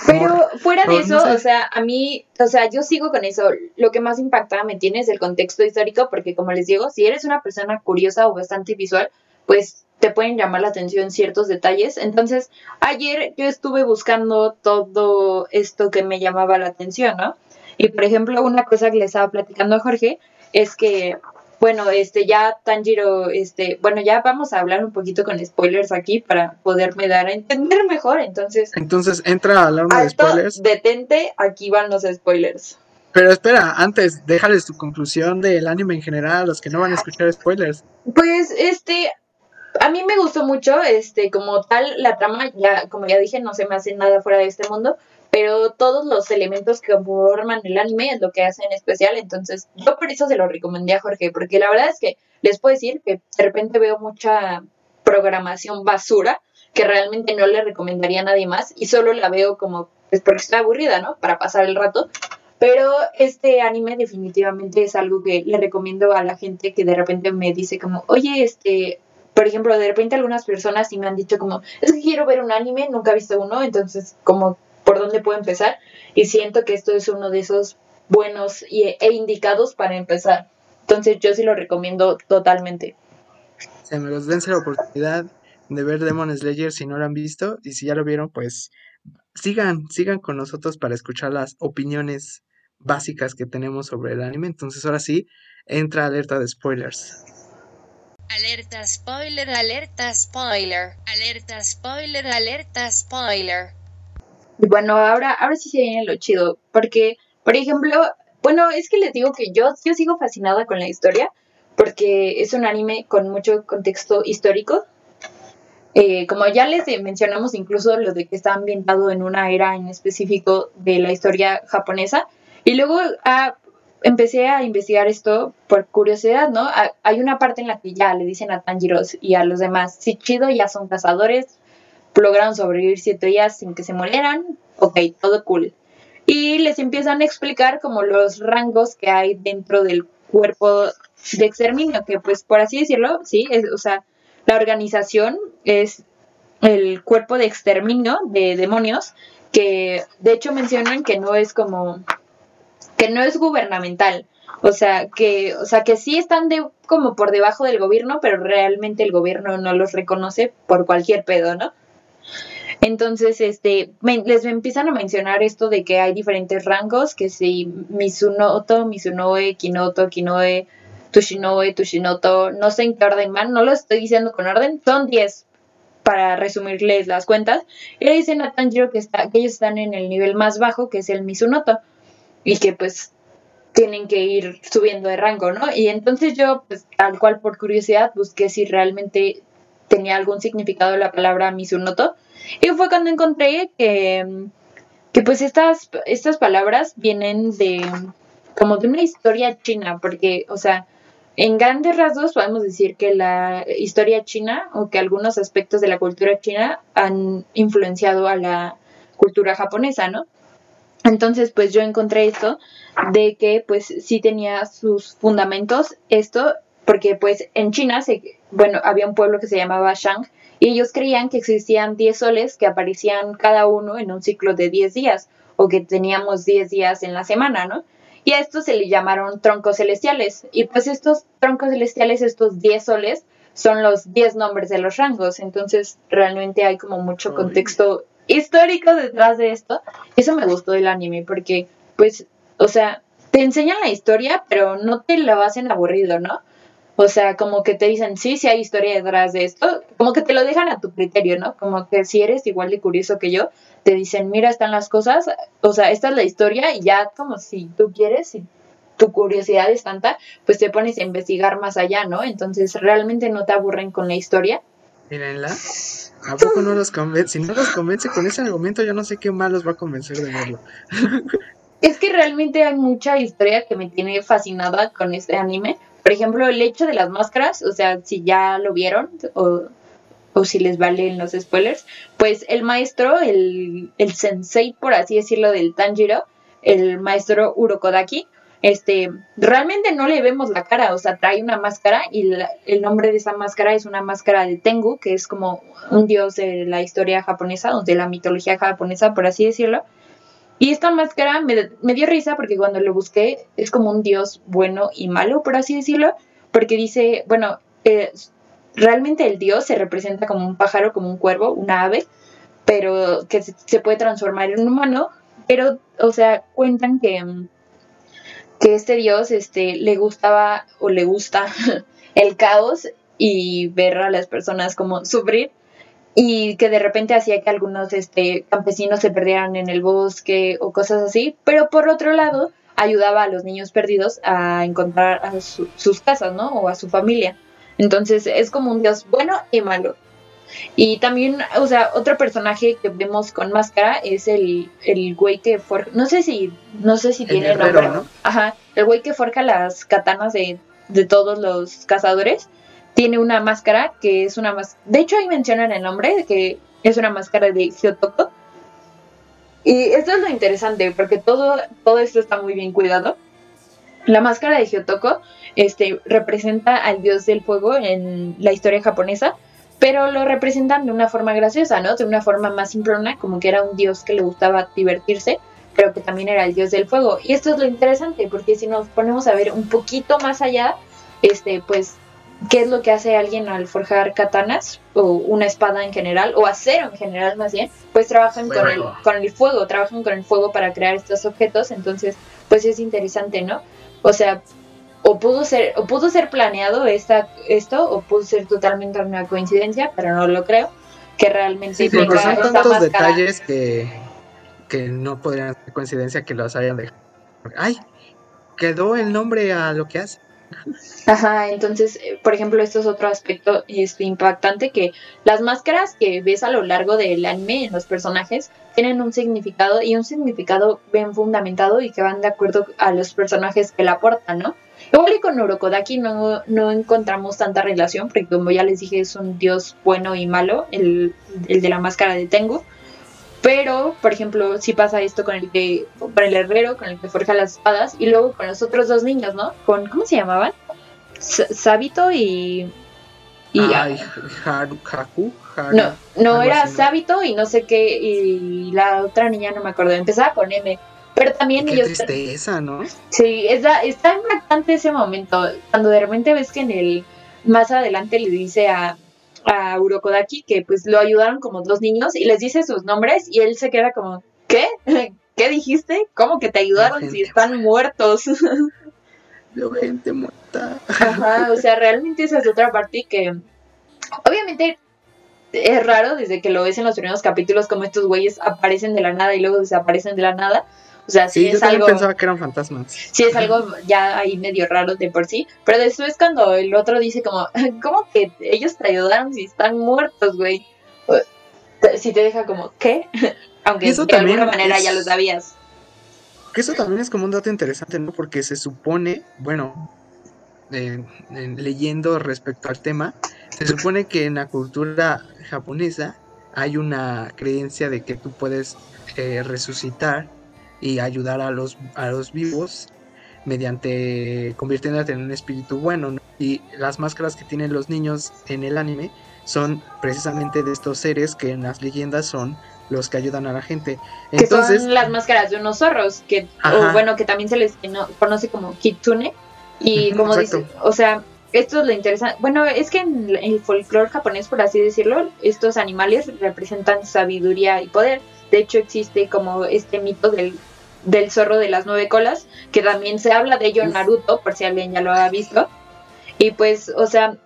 pero fuera de eso, o sea, a mí, o sea, yo sigo con eso. Lo que más impactada me tiene es el contexto histórico, porque como les digo, si eres una persona curiosa o bastante visual, pues te pueden llamar la atención ciertos detalles. Entonces, ayer yo estuve buscando todo esto que me llamaba la atención, ¿no? Y por ejemplo, una cosa que le estaba platicando a Jorge es que bueno, este ya Tanjiro, este, bueno, ya vamos a hablar un poquito con spoilers aquí para poderme dar a entender mejor, entonces. Entonces entra alarma de spoilers. Detente, aquí van los spoilers. Pero espera, antes, déjales tu conclusión del anime en general a los que no van a escuchar spoilers. Pues, este, a mí me gustó mucho, este, como tal, la trama, ya, como ya dije, no se me hace nada fuera de este mundo, pero todos los elementos que forman el anime es lo que hacen especial, entonces yo por eso se lo recomendé a Jorge, porque la verdad es que les puedo decir que de repente veo mucha programación basura que realmente no le recomendaría a nadie más y solo la veo como pues porque estoy aburrida, ¿no? Para pasar el rato. Pero este anime definitivamente es algo que le recomiendo a la gente que de repente me dice como, oye, este, por ejemplo, de repente algunas personas sí me han dicho como, es que quiero ver un anime, nunca he visto uno, entonces como por dónde puedo empezar y siento que esto es uno de esos buenos e indicados para empezar. Entonces yo sí lo recomiendo totalmente. Se me los dense la oportunidad de ver Demon Slayer si no lo han visto y si ya lo vieron pues sigan, sigan con nosotros para escuchar las opiniones básicas que tenemos sobre el anime. Entonces ahora sí, entra alerta de spoilers. Alerta spoiler, alerta spoiler, alerta spoiler, alerta spoiler. Y bueno, ahora, ahora sí se viene lo chido, porque, por ejemplo, bueno, es que les digo que yo, yo sigo fascinada con la historia, porque es un anime con mucho contexto histórico. Eh, como ya les mencionamos, incluso lo de que está ambientado en una era en específico de la historia japonesa. Y luego ah, empecé a investigar esto por curiosidad, ¿no? Ah, hay una parte en la que ya le dicen a Tanjiro y a los demás, si chido, ya son cazadores, lograron sobrevivir siete días sin que se murieran, ok, todo cool. Y les empiezan a explicar como los rangos que hay dentro del cuerpo de exterminio, que pues por así decirlo, sí, es, o sea, la organización es el cuerpo de exterminio de demonios, que de hecho mencionan que no es como, que no es gubernamental, o sea, que, o sea, que sí están de, como por debajo del gobierno, pero realmente el gobierno no los reconoce por cualquier pedo, ¿no? Entonces, este, les empiezan a mencionar esto de que hay diferentes rangos, que si Misunoto, Misunoe, Kinoto, Kinoe, Tushinoe, Tushinoto, no sé en qué orden van, no lo estoy diciendo con orden, son 10 para resumirles las cuentas. Y le dicen a Tanjiro que, está, que ellos están en el nivel más bajo, que es el Misunoto, y que pues tienen que ir subiendo de rango, ¿no? Y entonces yo, pues tal cual por curiosidad, busqué si realmente tenía algún significado la palabra Misunoto. Y fue cuando encontré que, que pues estas, estas palabras vienen de como de una historia china, porque, o sea, en grandes rasgos podemos decir que la historia china o que algunos aspectos de la cultura china han influenciado a la cultura japonesa, ¿no? Entonces, pues yo encontré esto de que pues sí tenía sus fundamentos esto porque pues en China, se, bueno, había un pueblo que se llamaba Shang y ellos creían que existían 10 soles que aparecían cada uno en un ciclo de 10 días o que teníamos 10 días en la semana, ¿no? Y a estos se le llamaron troncos celestiales. Y pues estos troncos celestiales, estos 10 soles, son los 10 nombres de los rangos. Entonces realmente hay como mucho contexto histórico detrás de esto. Eso me gustó del anime porque pues, o sea, te enseñan la historia, pero no te la hacen aburrido, ¿no? O sea, como que te dicen, sí, sí hay historia detrás de esto, como que te lo dejan a tu criterio, ¿no? Como que si eres igual de curioso que yo, te dicen, mira, están las cosas, o sea, esta es la historia y ya como si tú quieres, si tu curiosidad es tanta, pues te pones a investigar más allá, ¿no? Entonces realmente no te aburren con la historia. Mírenla. ¿A poco no los convence? Si no los convence con ese argumento, yo no sé qué más los va a convencer de verlo. Es que realmente hay mucha historia que me tiene fascinada con este anime. Por ejemplo, el hecho de las máscaras, o sea, si ya lo vieron o, o si les valen los spoilers, pues el maestro, el, el sensei, por así decirlo, del Tanjiro, el maestro Urokodaki, este, realmente no le vemos la cara, o sea, trae una máscara y el nombre de esa máscara es una máscara de Tengu, que es como un dios de la historia japonesa, o de la mitología japonesa, por así decirlo. Y esta máscara me, me dio risa porque cuando lo busqué es como un dios bueno y malo, por así decirlo, porque dice, bueno, eh, realmente el dios se representa como un pájaro, como un cuervo, una ave, pero que se, se puede transformar en un humano, pero, o sea, cuentan que que este dios este, le gustaba o le gusta el caos y ver a las personas como sufrir y que de repente hacía que algunos este, campesinos se perdieran en el bosque o cosas así, pero por otro lado ayudaba a los niños perdidos a encontrar a sus casas, ¿no? O a su familia. Entonces es como un dios bueno y malo. Y también, o sea, otro personaje que vemos con máscara es el, el güey que forja, no sé si, no sé si tiene nombre, Ajá, el güey que forja las katanas de, de todos los cazadores. Tiene una máscara que es una máscara, de hecho ahí mencionan el nombre, que es una máscara de Hyotoko. Y esto es lo interesante, porque todo, todo esto está muy bien cuidado. La máscara de Hyotoko este, representa al dios del fuego en la historia japonesa pero lo representan de una forma graciosa, ¿no? De una forma más simplona, como que era un dios que le gustaba divertirse, pero que también era el dios del fuego. Y esto es lo interesante, porque si nos ponemos a ver un poquito más allá, este, pues, ¿qué es lo que hace alguien al forjar katanas? O una espada en general, o acero en general más bien, pues trabajan con el, con el fuego, trabajan con el fuego para crear estos objetos, entonces, pues es interesante, ¿no? O sea, o pudo ser o pudo ser planeado esta, esto o pudo ser totalmente una coincidencia pero no lo creo que realmente sí, porque son tantos detalles que, que no podrían ser coincidencia que los hayan dejado ay quedó el nombre a lo que hace Ajá, entonces, eh, por ejemplo, esto es otro aspecto este, impactante que las máscaras que ves a lo largo del anime en los personajes tienen un significado y un significado bien fundamentado y que van de acuerdo a los personajes que la aportan, ¿no? Igual y con Urokodaki no, no encontramos tanta relación, porque como ya les dije, es un dios bueno y malo, el, de la máscara de Tengu. Pero, por ejemplo, sí pasa esto con el que, con el herrero, con el que forja las espadas, y luego con los otros dos niños, ¿no? Con, ¿cómo se llamaban? Sabito y. y Ay, Haru, Haku, no, no era Sabito y no sé qué, y la otra niña no me acuerdo, empezaba con M. Pero también Qué tristeza, ¿no? Sí, está, está impactante ese momento. Cuando de repente ves que en el. Más adelante le dice a, a Urokodaki que pues lo ayudaron como dos niños y les dice sus nombres y él se queda como, ¿qué? ¿Qué dijiste? ¿Cómo que te ayudaron si están muertos? Veo gente muerta. Ajá, o sea, realmente esa es otra parte que obviamente es raro desde que lo ves en los primeros capítulos como estos güeyes aparecen de la nada y luego desaparecen de la nada. O sea, sí, es algo. pensaba que eran fantasmas. Sí, es algo ya ahí medio raro de por sí. Pero después, cuando el otro dice, como, ¿cómo que ellos te ayudaron si están muertos, güey? Si te deja como, ¿qué? Aunque de alguna manera ya lo sabías. Que eso también es como un dato interesante, ¿no? Porque se supone, bueno, leyendo respecto al tema, se supone que en la cultura japonesa hay una creencia de que tú puedes eh, resucitar y ayudar a los, a los vivos mediante convirtiéndote en un espíritu bueno. Y las máscaras que tienen los niños en el anime son precisamente de estos seres que en las leyendas son los que ayudan a la gente. Entonces, que son las máscaras de unos zorros, que o bueno, que también se les conoce como kitsune. Y como dice, o sea, esto es lo interesante. Bueno, es que en el folclore japonés, por así decirlo, estos animales representan sabiduría y poder. De hecho, existe como este mito del, del zorro de las nueve colas, que también se habla de ello en Naruto, por si alguien ya lo ha visto. Y pues, o sea,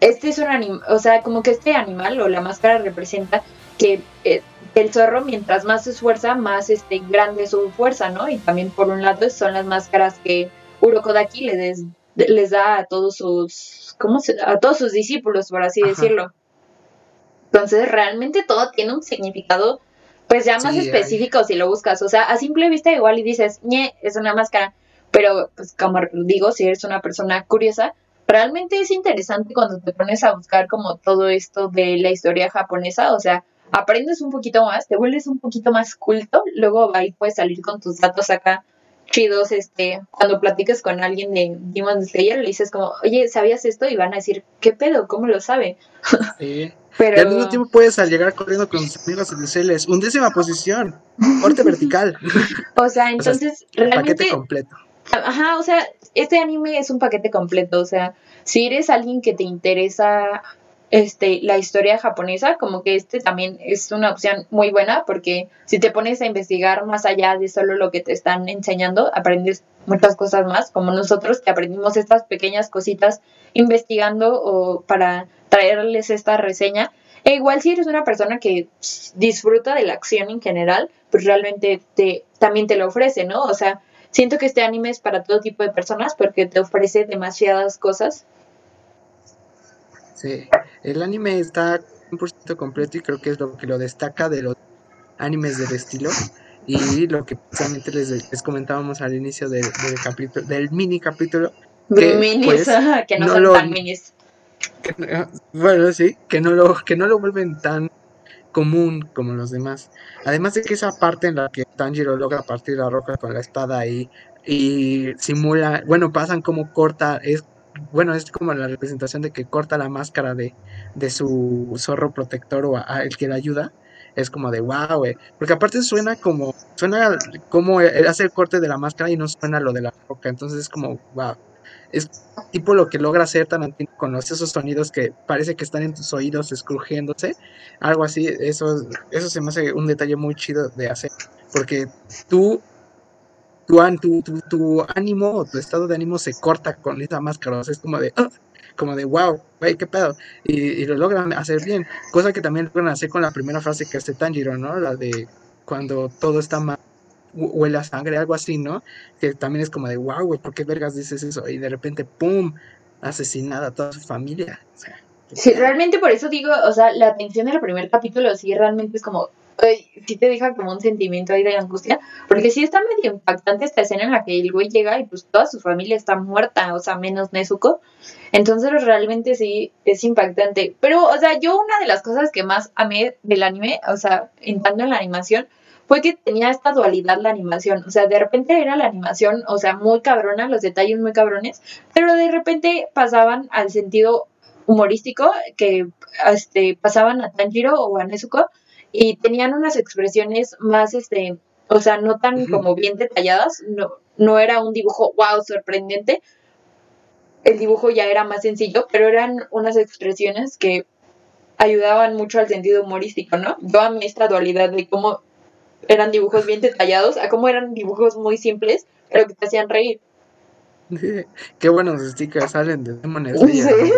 este es un animal, o sea, como que este animal o la máscara representa que eh, el zorro mientras más se esfuerza, más este, grande es su fuerza, ¿no? Y también por un lado son las máscaras que Urokodaki les, les da a todos sus, ¿cómo se, a todos sus discípulos, por así Ajá. decirlo. Entonces, realmente todo tiene un significado, pues ya más Sí, específico si lo buscas. O sea, a simple vista igual y dices, ñe, es una máscara. Pero, pues como digo, si eres una persona curiosa, realmente es interesante cuando te pones a buscar como todo esto de la historia japonesa. O sea, aprendes un poquito más, te vuelves un poquito más culto, luego ahí puedes salir con tus datos acá chidos, este, cuando platiques con alguien de Demon Slayer, le dices como, oye, ¿sabías esto? Y van a decir, ¿qué pedo? ¿Cómo lo sabe? Sí. Pero... Y al mismo tiempo puedes al llegar corriendo con tus amigos y decirles, undécima posición, corte vertical, O sea, entonces, paquete realmente, completo. ajá, o sea, este anime es un paquete completo, o sea, si eres alguien que te interesa este la historia japonesa, como que este también es una opción muy buena porque si te pones a investigar más allá de solo lo que te están enseñando, aprendes muchas cosas más, como nosotros que aprendimos estas pequeñas cositas investigando o para traerles esta reseña. E igual si eres una persona que disfruta de la acción en general, pues realmente te, también te lo ofrece, ¿no? O sea, siento que este anime es para todo tipo de personas porque te ofrece demasiadas cosas. Sí, el anime está 100% completo y creo que es lo que lo destaca de los animes del estilo y lo que precisamente les, les comentábamos al inicio del, del capítulo, del mini capítulo, Que, minis, pues, que no, no son lo- tan minis. que, no- bueno, sí, que no lo que no lo vuelven tan común como los demás. Además de que esa parte en la que Tanjiro logra partir la roca con la espada y, y simula, bueno, pasan como corta, es bueno, es como la representación de que corta la máscara de, de su zorro protector o el que le ayuda. Es como de wow, güey. Porque aparte suena como, suena como hace el corte de la máscara y no suena lo de la roca. Entonces es como wow. Es tipo lo que logra hacer Tarantino con los, esos sonidos que parece que están en tus oídos escrujiéndose. Algo así, eso, eso se me hace un detalle muy chido de hacer. Porque tú tu, tu, tu, tu ánimo o tu estado de ánimo se corta con esa máscara, o sea, es como de, "Ah", como de, wow, güey, qué pedo, y, y lo logran hacer bien, cosa que también logran hacer con la primera frase que hace Tanjiro, ¿no? La de cuando todo está mal, hu- huele a sangre, algo así, ¿no? Que también es como de, wow, güey, ¿por qué vergas dices eso? Y de repente, ¡pum!, asesinada a toda su familia. O sea, qué Sí, realmente por eso digo, o sea, la atención del primer capítulo sí realmente es como, ay, sí te deja como un sentimiento ahí de angustia, porque sí está medio impactante esta escena en la que el güey llega y pues toda su familia está muerta, o sea, menos Nezuko. Entonces realmente sí es impactante. Pero, o sea, yo una de las cosas que más amé del anime, o sea, entrando en la animación, fue que tenía esta dualidad la animación. O sea, de repente era la animación, o sea, muy cabrona, los detalles muy cabrones, pero de repente pasaban al sentido humorístico que este, pasaban a Tanjiro o a Nezuko y tenían unas expresiones más, este, o sea, no tan como bien detalladas, no, no era un dibujo wow sorprendente, el dibujo ya era más sencillo, pero eran unas expresiones que ayudaban mucho al sentido humorístico, ¿no? Yo amé esta dualidad de cómo eran dibujos bien detallados a cómo eran dibujos muy simples, pero que te hacían reír. Qué buenos stickers salen de Demon Sí. Slayer.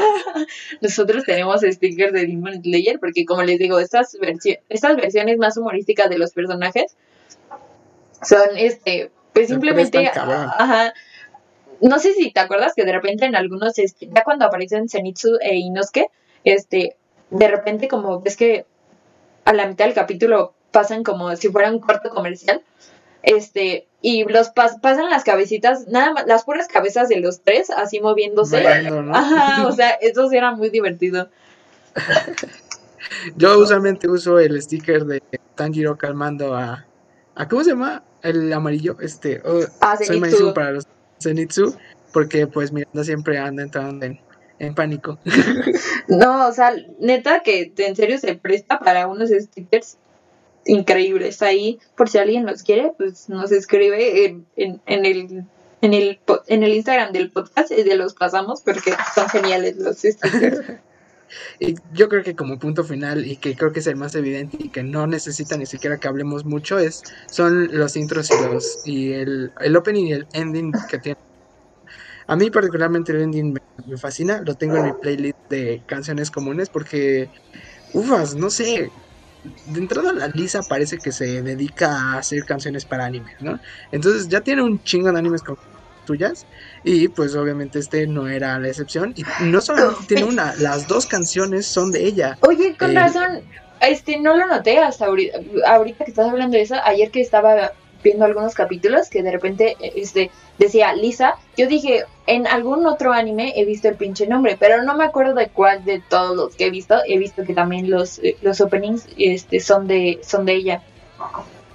Nosotros tenemos stickers de Demon Slayer porque como les digo, estas, versi- estas versiones más humorísticas de los personajes son este, pues simplemente, ajá, no sé si te acuerdas que de repente en algunos, este, ya cuando aparecen Zenitsu e Inosuke, este, de repente como ves que a la mitad del capítulo pasan como si fuera un corto comercial, este, y los pas- pasan las cabecitas, nada más, las puras cabezas de los tres así moviéndose. Bailando, ¿no? Ajá, o sea, eso sí era muy divertido. Yo usualmente uso el sticker de Tanjiro calmando a, a ¿cómo se llama? El amarillo, este, oh, Ah, soy para los Zenitsu, porque pues Miranda siempre anda entrando en, en pánico. No, o sea, neta que en serio se presta para unos stickers increíbles. Ahí, por si alguien los quiere, pues nos escribe en, en, en el en el en el Instagram del podcast y de los pasamos porque son geniales los stickers. Y yo creo que como punto final, y que creo que es el más evidente y que no necesita ni siquiera que hablemos mucho, es son los intros y los y el, el opening y el ending que tiene. A mí particularmente el ending me, me fascina, lo tengo en mi playlist de canciones comunes porque, ufas, no sé, de entrada la Lisa parece que se dedica a hacer canciones para anime, ¿no? Entonces ya tiene un chingo de animes como tuyas y pues obviamente este no era la excepción y no solamente tiene una, las dos canciones son de ella. Oye, con Eh, razón, este, no lo noté hasta ahorita, ahorita que estás hablando de eso, ayer que estaba viendo algunos capítulos que de repente este, decía Lisa, yo dije, en algún otro anime he visto el pinche nombre, pero no me acuerdo de cuál de todos los que he visto, he visto que también los, eh, los openings este, son, de, son de ella.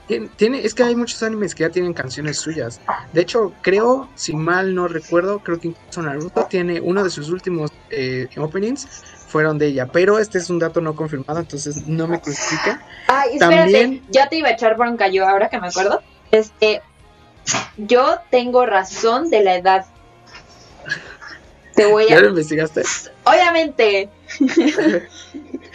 Tien- Tiene, es que hay muchos animes que ya tienen canciones suyas. De hecho, creo, si mal no recuerdo, creo que incluso Naruto tiene uno de sus últimos eh, openings fueron de ella. Pero este es un dato no confirmado, entonces no me crucifica. Ay, espérate, También- ya te iba a echar bronca yo, ahora que me acuerdo. Este, yo tengo razón de la edad. Te voy ¿Ya a... lo investigaste? Obviamente.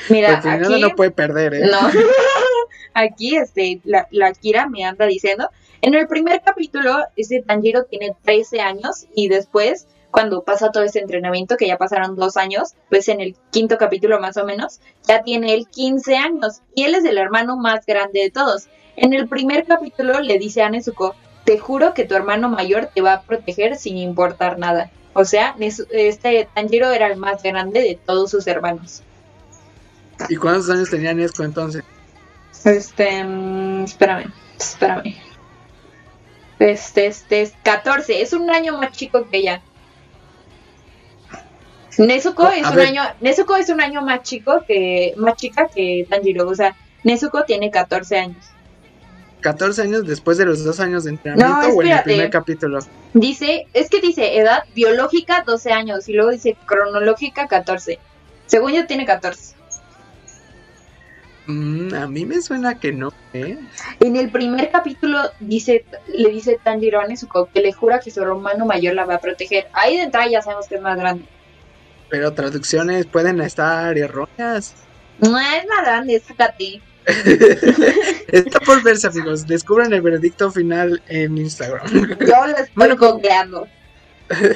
Mira, Porque nada aquí... no puede perder, ¿eh? No. Aquí, este, la, la Kira me anda diciendo. En el primer capítulo, este Tanjiro tiene 13 años y después, cuando pasa todo este entrenamiento, que ya pasaron dos años, pues en el quinto capítulo más o menos, ya tiene él 15 años y él es el hermano más grande de todos. En el primer capítulo le dice a Nezuko, te juro que tu hermano mayor te va a proteger sin importar nada. O sea, este Tanjiro era el más grande de todos sus hermanos. ¿Y cuántos años tenía Nesco entonces? Este, mm, espérame, espérame. Este, este, es 14, es un año más chico que ella. Nezuko A es un año, Nezuko es un año más chico que, más chica que Tanjiro, o sea, Nezuko tiene 14 años. 14 años después de los dos años de entrenamiento o en el primer capítulo. Dice, es que dice edad biológica 12 años y luego dice cronológica 14. Según yo tiene 14. Mm, a mí me suena que no, ¿eh? En el primer capítulo dice, le dice Tanjiro a Nezuko que le jura que su hermano mayor la va a proteger. Ahí de entrada ya sabemos que es más grande. Pero traducciones pueden estar erróneas. No es más grande, sácate. Está por verse, amigos. Descubran el veredicto final en Instagram. Yo lo estoy Bueno, pues- googleando.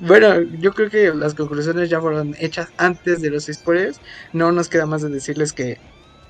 Bueno, yo creo que las conclusiones ya fueron hechas antes de los spoilers. No nos queda más de decirles que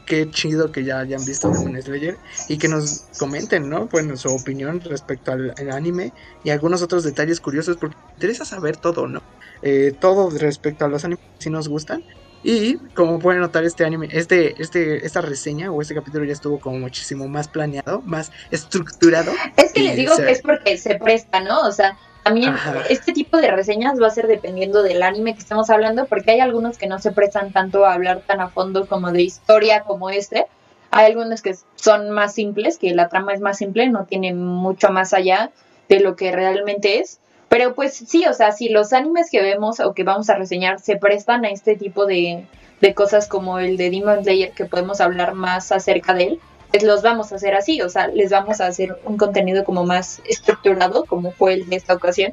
qué chido que ya hayan visto Demon Slayer y que nos comenten, ¿no? Bueno, su opinión respecto al, al anime y algunos otros detalles curiosos porque interesa saber todo, ¿no? Eh, todo respecto a los animes si nos gustan. Y como pueden notar este anime, este, este, esta reseña o este capítulo ya estuvo como muchísimo más planeado, más estructurado. Es que les digo que es porque se presta, ¿no? O sea, también Ajá. este tipo de reseñas va a ser dependiendo del anime que estemos hablando, porque hay algunos que no se prestan tanto a hablar tan a fondo como de historia como este. Hay algunos que son más simples, que la trama es más simple, no tiene mucho más allá de lo que realmente es. Pero pues sí, o sea, si los animes que vemos o que vamos a reseñar se prestan a este tipo de, de cosas como el de Demon Slayer, que podemos hablar más acerca de él, pues los vamos a hacer así, o sea, les vamos a hacer un contenido como más estructurado, como fue el esta ocasión.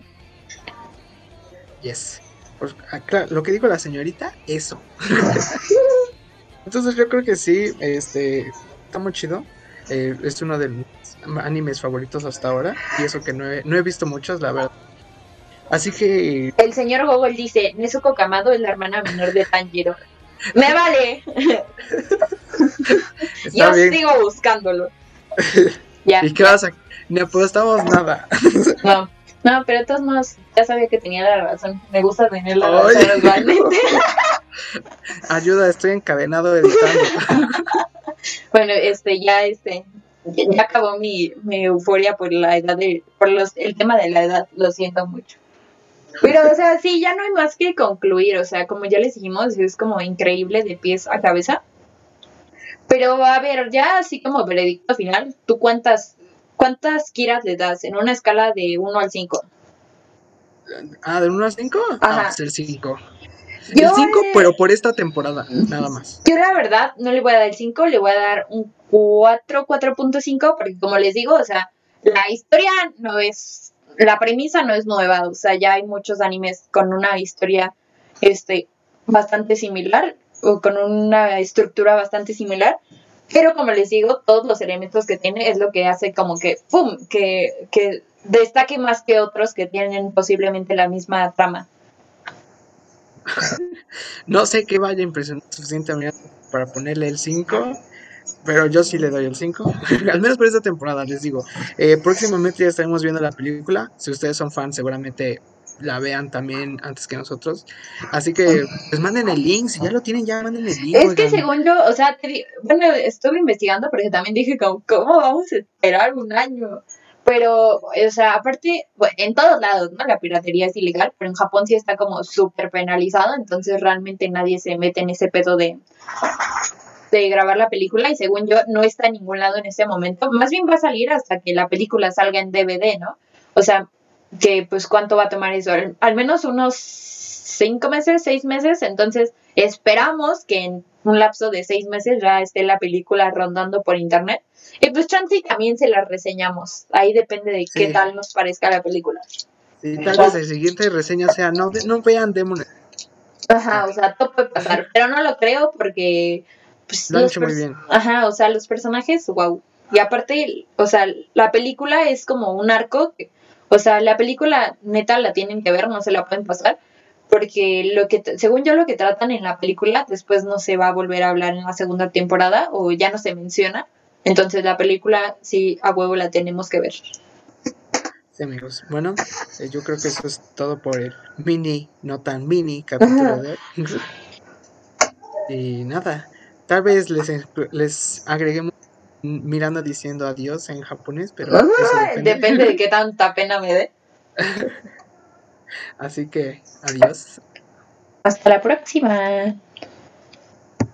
Yes. Pues, ah, claro, lo que dijo la señorita, eso. Entonces yo creo que sí, este, está muy chido. Eh, es uno de mis animes favoritos hasta ahora. Y eso que no he, no he visto muchos, la verdad. Así que El señor Gogol dice, Nezuko Kamado es la hermana menor de Tanjiro. ¡Me vale! Yo bien. sigo buscándolo. ya, ¿Y qué vas a...? Ni apostamos nada. no. No, pero de todos modos, ya sabía que tenía la razón. Me gusta tener la razón igualmente. Ayuda, estoy encadenado editando. Bueno, este, ya, este, ya acabó mi, mi euforia por la edad de, por los, el tema de la edad, lo siento mucho. Pero, o sea, sí, ya no hay más que concluir, o sea, como ya les dijimos, es como increíble de pies a cabeza. Pero, a ver, ya así como veredicto final, ¿tú cuántas, cuántas kiras le das en una escala de 1 al 5? Ah, ¿de 1 a 5? Ajá. Ah, ser 5. Yo El 5, le- pero por esta temporada, nada más. Yo la verdad no le voy a dar el 5, le voy a dar un 4, 4.5, porque como les digo, o sea, la historia no es, la premisa no es nueva, o sea, ya hay muchos animes con una historia este, bastante similar, o con una estructura bastante similar, Pero como les digo, todos los elementos que tiene es lo que hace como que, ¡pum!, que, que destaque más que otros que tienen posiblemente la misma trama. No sé qué vaya a impresionar suficientemente para ponerle el 5, pero yo sí le doy el 5. Al menos por esta temporada, les digo. Eh, próximamente ya estaremos viendo la película. Si ustedes son fans, seguramente la vean también antes que nosotros. Así que, pues manden el link. Si ya lo tienen, ya manden el link. Es que oigan. según yo, o sea, te bueno, estuve investigando porque también dije, como, ¿cómo vamos a esperar un año? Pero, o sea, aparte, bueno, en todos lados, ¿no? La piratería es ilegal, pero en Japón sí está como súper penalizado, entonces realmente nadie se mete en ese pedo de, de grabar la película y según yo no está en ningún lado en este momento. Más bien va a salir hasta que la película salga en DVD, ¿no? O sea, que pues cuánto va a tomar eso, al, menos unos cinco meses, seis meses, entonces esperamos que en un lapso de seis meses ya esté la película rondando por internet. Y pues chance y también se la reseñamos. Ahí depende de qué Sí. tal nos parezca la película. Sí, tal vez el siguiente reseña sea, no, no vean Demon Ajá, o sea, todo puede pasar, pero no lo creo porque pues, Lo han los hecho muy bien. Ajá, o sea, los personajes, wow. Y aparte, o sea, la película es como un arco, que- o sea, la película neta la tienen que ver, no se la pueden pasar, porque lo que, según yo lo que tratan en la película, después no se va a volver a hablar en la segunda temporada o ya no se menciona. Entonces la película sí a huevo la tenemos que ver. Sí, amigos. Bueno, eh, yo creo que eso es todo por el mini, no tan mini capítulo de hoy. Y nada, tal vez les, les agreguemos un Miranda diciendo adiós en japonés, pero eso depende. Depende de qué tanta pena me dé. Así que adiós. Hasta la próxima.